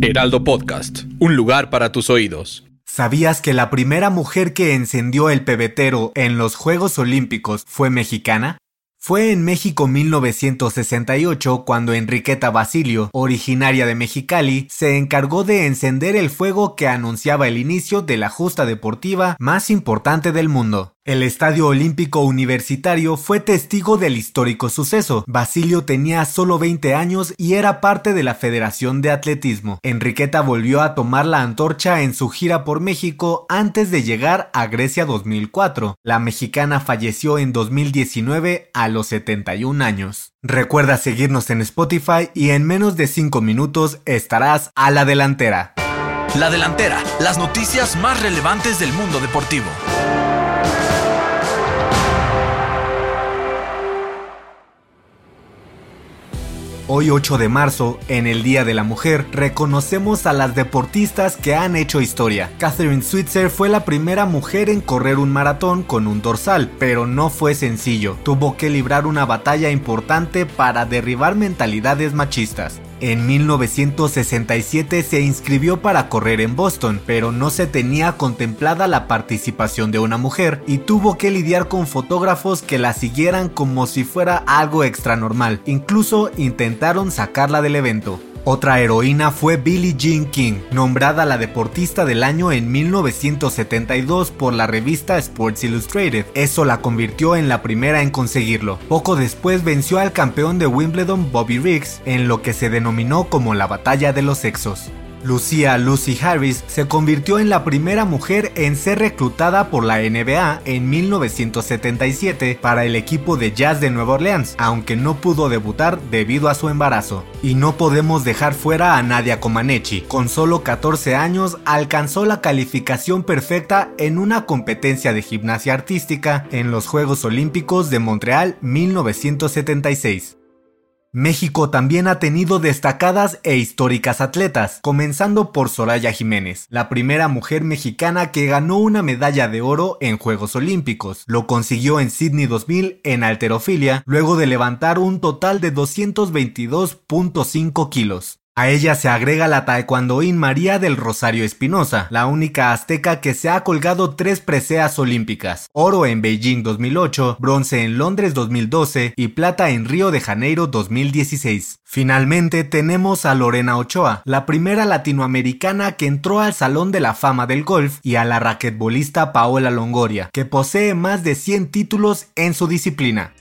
Heraldo Podcast, un lugar para tus oídos. ¿Sabías que la primera mujer que encendió el pebetero en los Juegos Olímpicos fue mexicana? Fue en México 1968 cuando Enriqueta Basilio, originaria de Mexicali, se encargó de encender el fuego que anunciaba el inicio de la justa deportiva más importante del mundo. El Estadio Olímpico Universitario fue testigo del histórico suceso. Basilio tenía solo 20 años y era parte de la Federación de Atletismo. Enriqueta volvió a tomar la antorcha en su gira por México antes de llegar a Grecia 2004. La mexicana falleció en 2019 a los 71 años. Recuerda seguirnos en Spotify y en menos de 5 minutos estarás a la delantera. La delantera, las noticias más relevantes del mundo deportivo. Hoy 8 de marzo, en el Día de la Mujer, reconocemos a las deportistas que han hecho historia. Catherine Switzer fue la primera mujer en correr un maratón con un dorsal, pero no fue sencillo. Tuvo que librar una batalla importante para derribar mentalidades machistas. En 1967 se inscribió para correr en Boston, pero no se tenía contemplada la participación de una mujer y tuvo que lidiar con fotógrafos que la siguieran como si fuera algo extra normal. Incluso intentaron sacarla del evento. Otra heroína fue Billie Jean King, nombrada la deportista del año en 1972 por la revista Sports Illustrated. Eso la convirtió en la primera en conseguirlo. Poco después venció al campeón de Wimbledon Bobby Riggs en lo que se denominó como la batalla de los sexos. Lucia Lucy Harris se convirtió en la primera mujer en ser reclutada por la NBA en 1977 para el equipo de jazz de Nueva Orleans, aunque no pudo debutar debido a su embarazo. Y no podemos dejar fuera a Nadia Comaneci. Con solo 14 años alcanzó la calificación perfecta en una competencia de gimnasia artística en los Juegos Olímpicos de Montreal 1976. México también ha tenido destacadas e históricas atletas, comenzando por Soraya Jiménez, la primera mujer mexicana que ganó una medalla de oro en Juegos Olímpicos. Lo consiguió en Sydney 2000 en alterofilia, luego de levantar un total de 222.5 kilos. A ella se agrega la taekwondoín María del Rosario Espinosa, la única azteca que se ha colgado tres preseas olímpicas, oro en Beijing 2008, bronce en Londres 2012 y plata en Río de Janeiro 2016. Finalmente tenemos a Lorena Ochoa, la primera latinoamericana que entró al Salón de la Fama del Golf, y a la raquetbolista Paola Longoria, que posee más de 100 títulos en su disciplina.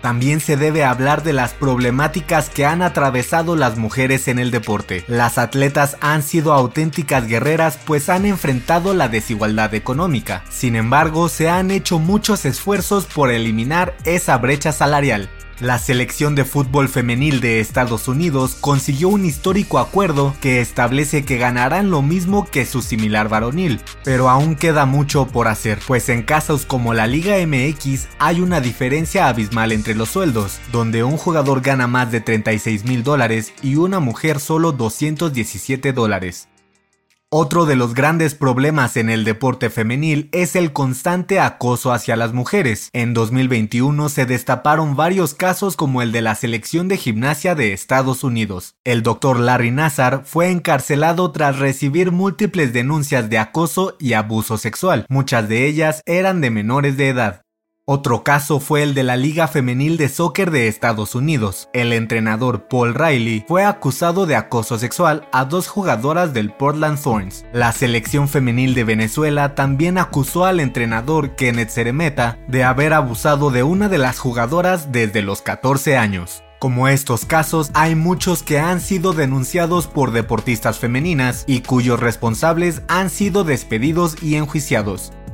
También se debe hablar de las problemáticas que han atravesado las mujeres en el deporte. Las atletas han sido auténticas guerreras pues han enfrentado la desigualdad económica. Sin embargo, se han hecho muchos esfuerzos por eliminar esa brecha salarial. La selección de fútbol femenil de Estados Unidos consiguió un histórico acuerdo que establece que ganarán lo mismo que su similar varonil, pero aún queda mucho por hacer, pues en casos como la Liga MX hay una diferencia abismal entre los sueldos, donde un jugador gana más de 36 mil dólares y una mujer solo 217 dólares. Otro de los grandes problemas en el deporte femenil es el constante acoso hacia las mujeres. En 2021 se destaparon varios casos como el de la selección de gimnasia de Estados Unidos. El doctor Larry Nazar fue encarcelado tras recibir múltiples denuncias de acoso y abuso sexual. Muchas de ellas eran de menores de edad. Otro caso fue el de la Liga Femenil de Soccer de Estados Unidos. El entrenador Paul Riley fue acusado de acoso sexual a dos jugadoras del Portland Thorns. La selección femenil de Venezuela también acusó al entrenador Kenneth Ceremeta de haber abusado de una de las jugadoras desde los 14 años. Como estos casos, hay muchos que han sido denunciados por deportistas femeninas y cuyos responsables han sido despedidos y enjuiciados.